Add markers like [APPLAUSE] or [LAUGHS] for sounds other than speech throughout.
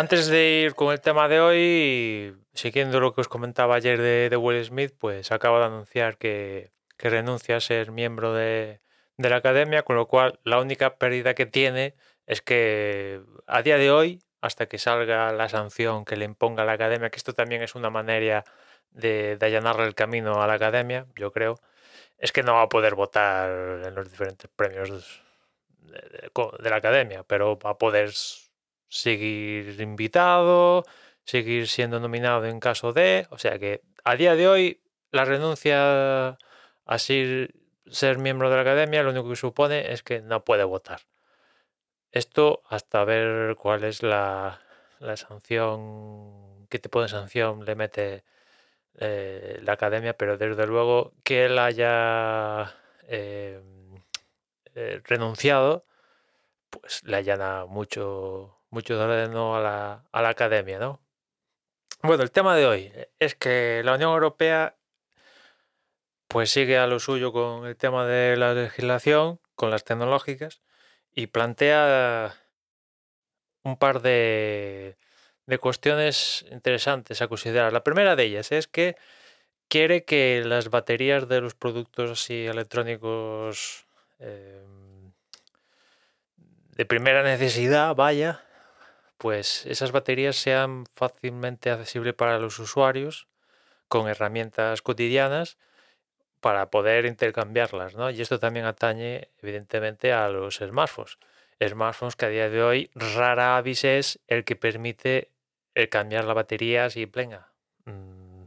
Antes de ir con el tema de hoy, siguiendo lo que os comentaba ayer de, de Will Smith, pues acaba de anunciar que, que renuncia a ser miembro de, de la academia, con lo cual la única pérdida que tiene es que a día de hoy, hasta que salga la sanción que le imponga la academia, que esto también es una manera de, de allanarle el camino a la academia, yo creo, es que no va a poder votar en los diferentes premios de, de- de la academia, pero va a poder seguir invitado, seguir siendo nominado en caso de, o sea que a día de hoy la renuncia a ser, miembro de la academia lo único que supone es que no puede votar. Esto hasta ver cuál es la, la sanción, qué tipo de sanción le mete eh, la academia, pero desde luego que él haya eh, eh, renunciado, pues le allana mucho, mucho terreno a la, a la academia, ¿no? Bueno, el tema de hoy es que la Unión Europea pues sigue a lo suyo con el tema de la legislación, con las tecnológicas, y plantea un par de, de cuestiones interesantes a considerar. La primera de ellas es que quiere que las baterías de los productos así electrónicos eh, de primera necesidad, vaya, pues esas baterías sean fácilmente accesibles para los usuarios con herramientas cotidianas para poder intercambiarlas, ¿no? Y esto también atañe, evidentemente, a los smartphones. Smartphones que a día de hoy rara avis es el que permite cambiar la batería así, venga, mm,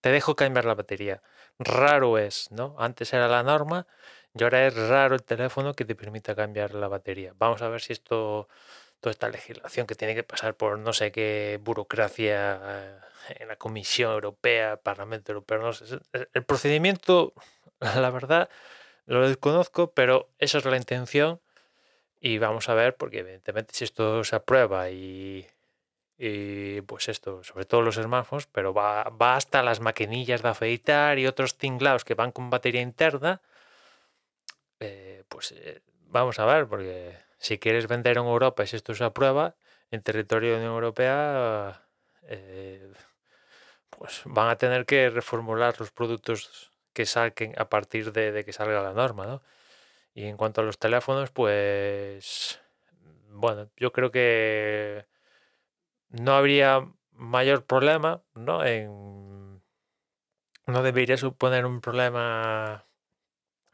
te dejo cambiar la batería. Raro es, ¿no? Antes era la norma y ahora es raro el teléfono que te permita cambiar la batería. Vamos a ver si esto, toda esta legislación que tiene que pasar por no sé qué burocracia eh, en la Comisión Europea, Parlamento Europeo, no sé. es- El procedimiento, [LAUGHS] la verdad, lo desconozco, pero esa es la intención y vamos a ver, porque evidentemente si esto se aprueba y, y pues esto, sobre todo los smartphones, pero va, va hasta las maquinillas de afeitar y otros tinglados que van con batería interna, eh, pues eh, vamos a ver, porque si quieres vender en Europa si esto se aprueba, en territorio de la Unión Europea, eh, pues van a tener que reformular los productos que saquen a partir de, de que salga la norma, ¿no? Y en cuanto a los teléfonos, pues bueno, yo creo que no habría mayor problema, ¿no? En, no debería suponer un problema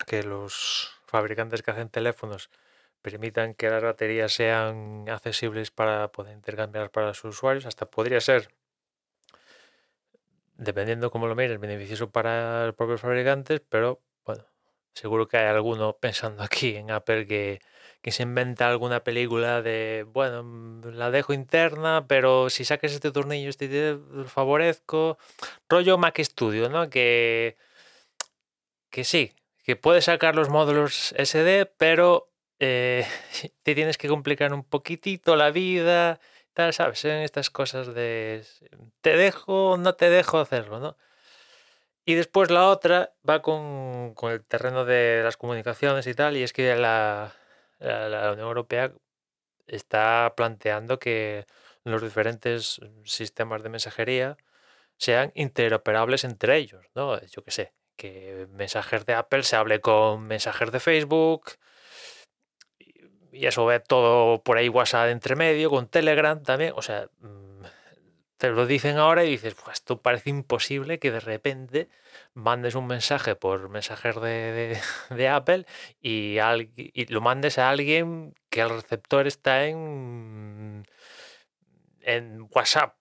que los fabricantes que hacen teléfonos permitan que las baterías sean accesibles para poder intercambiar para sus usuarios. Hasta podría ser, dependiendo cómo lo mires, beneficioso para los propios fabricantes, pero bueno, seguro que hay alguno [LAUGHS] pensando aquí en Apple que, que se inventa alguna película de, bueno, mm, la dejo interna, pero si saques este tornillo, este te favorezco. Rollo Mac Studio, ¿no? Que, que sí, que puedes sacar los módulos SD, pero eh, [LAUGHS] te tienes que complicar un poquitito la vida, tal, ¿sabes? En estas cosas de te dejo, no te dejo hacerlo, ¿no? Y después la otra va con, con el terreno de las comunicaciones y tal, y es que la, la, Unión Europea está planteando que los diferentes sistemas de mensajería sean interoperables entre ellos, ¿no? Yo qué sé, que mensajes de Apple se hable con mensajes de Facebook y- eso ve todo por ahí WhatsApp entre medio, con Telegram también, o sea, mm, te lo dicen ahora y dices, pues esto parece imposible que de repente mandes un mensaje por mensajes de, de- [LAUGHS] de Apple y, al- y lo mandes a alguien que el receptor está en, en WhatsApp,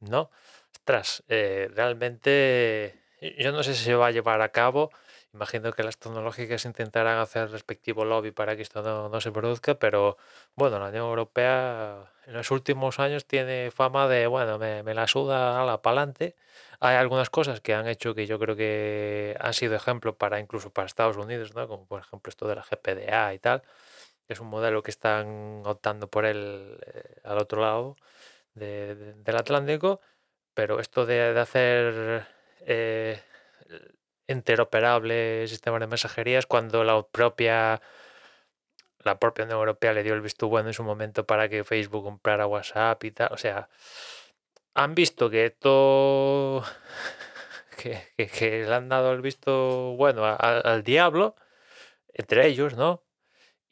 ¿no? ostras, eh, realmente yo no sé si se va a llevar a cabo. Imagino que las tecnológicas intentarán hacer el respectivo lobby para que esto no, no se produzca, pero bueno, la Unión Europea en los últimos años tiene fama de, bueno, me, me la suda a la pa'lante. Hay algunas cosas que han hecho que yo creo que han sido ejemplo para incluso para Estados Unidos, ¿no? Como por ejemplo esto de la GPDA y tal, que es un modelo que están optando por él eh, al otro lado de- de- del Atlántico, pero esto de, de hacer eh, interoperable sistemas de mensajerías cuando la propia la propia Unión Europea le dio el visto bueno en su momento para que Facebook comprara WhatsApp y tal. O sea, han visto que esto [LAUGHS] que, le han dado el visto bueno al diablo, entre ellos, ¿no?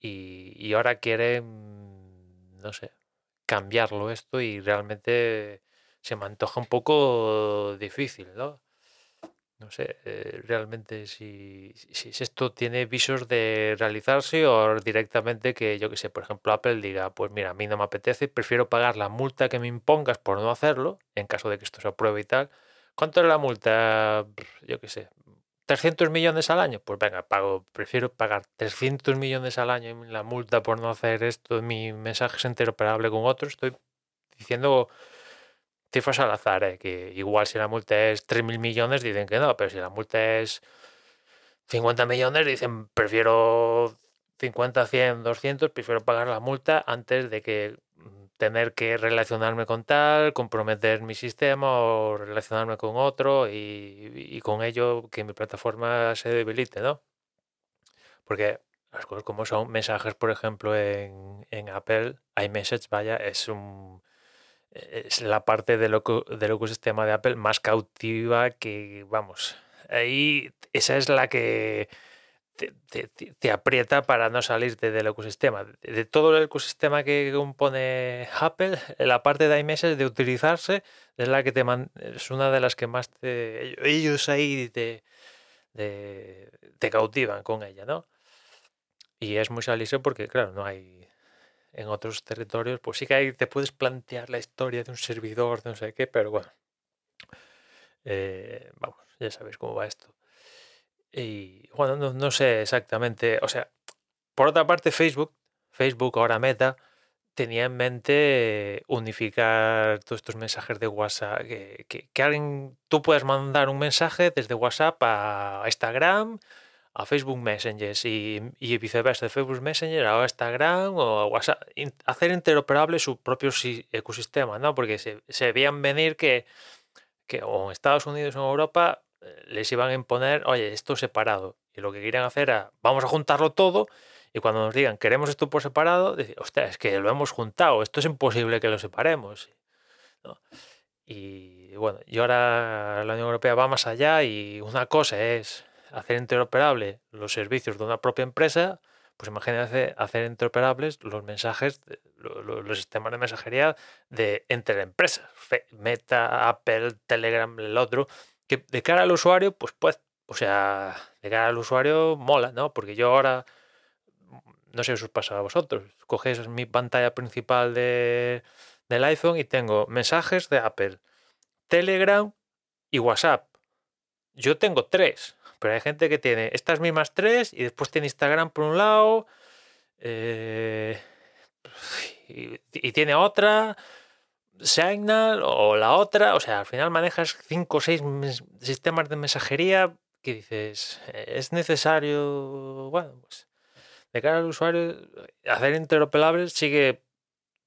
Y, y ahora quieren, no sé, cambiarlo esto y realmente se me antoja un poco difícil, ¿no? No sé, eh, realmente si, si, esto tiene visos de realizarse o directamente que, yo que sé, por ejemplo, Apple diga, pues mira, a mí no me apetece, prefiero pagar la multa que me impongas por no hacerlo, en caso de que esto se apruebe y tal. ¿Cuánto es la multa? Yo qué sé, 300 millones al año. Pues venga, pago, prefiero pagar 300 millones al año en la multa por no hacer esto, mi mensaje es interoperable con otros. Estoy diciendo cifras al azar, ¿eh? que igual si la multa es 3.000 millones dicen que no, pero si la multa es 50 millones dicen prefiero 50, 100, 200, prefiero pagar la multa antes de que mm, tener que relacionarme con tal, comprometer mi sistema o relacionarme con otro y, con ello que mi plataforma se debilite, ¿no? Porque las cosas como son mensajes, por ejemplo, en, en Apple, iMessage, vaya, es un es la parte del, del ecosistema de Apple más cautiva que, vamos, ahí esa es la que te, aprieta para no salirte del ecosistema. De, de todo el ecosistema que compone Apple, la parte de iMessage de utilizarse es la que te man- es una de las que más te, ellos ahí te, te, te cautivan con ella, ¿no? Y es muy salirse porque, claro, no hay en otros territorios, pues sí que hay, te puedes plantear la historia de un servidor, de no sé qué, pero bueno, eh, vamos, ya sabéis cómo va esto. Y bueno, no, no sé exactamente, o sea, por otra parte, Facebook, Facebook ahora Meta, tenía en mente unificar todos estos mensajes de WhatsApp, que, que, que alguien, tú puedes mandar un mensaje desde WhatsApp a Instagram, a Facebook Messenger y, y viceversa, de Facebook Messenger a Instagram o a hacer interoperable su propio si- ecosistema, ¿no? Porque se, se veían venir que, que o en Estados Unidos o en Europa eh, les iban a imponer, oye, esto separado. Y lo que querían hacer era, vamos a juntarlo todo y cuando nos digan, queremos esto por separado, decir, hostia, es que lo hemos juntado, esto es imposible que lo separemos. Y bueno, y ahora la Unión Europea va más allá y una cosa es hacer interoperable los servicios de una propia empresa, pues imagínate hacer interoperables los mensajes, los sistemas de mensajería de entre empresas, Meta, Apple, Telegram, el otro, que de cara al usuario, pues pues, o sea, de cara al usuario mola, ¿no? Porque yo ahora, no sé si os pasa a vosotros, coges mi pantalla principal de, del iPhone y tengo mensajes de Apple, Telegram y WhatsApp. Yo tengo tres, pero hay gente que tiene estas mismas tres y después tiene Instagram por un lado eh, y, tiene otra, Signal o la otra. O sea, al final manejas cinco o seis sistemas de mensajería que dices, "Eh, es necesario, bueno, pues de cara al usuario, hacer interoperables sí que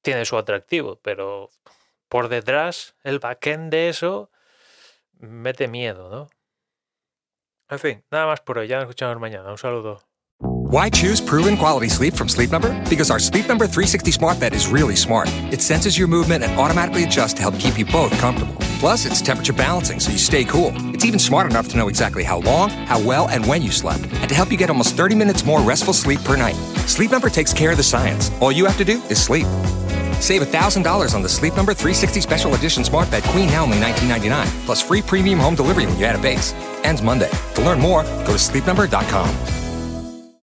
tiene su atractivo, pero por detrás, el backend de eso mete miedo, ¿no? En fin, nada más por hoy. Ya nos escuchamos mañana. Un saludo. Why choose proven quality sleep from Sleep Number? Because our Sleep Number 360 smart bed is really smart. It senses your movement and automatically adjusts to help keep you both comfortable. Plus, it's temperature balancing so you stay cool. It's even smart enough to know exactly how long, how well, and when you slept, and to help you get almost 30 minutes more restful sleep per night. Sleep Number takes care of the science. All you have to do is sleep. Save $1,000 on the Sleep Number 360 Special Edition Smart Bed Queen now only $19.99, plus free premium home delivery when you add a base. Ends Monday. To learn more, go to sleepnumber.com.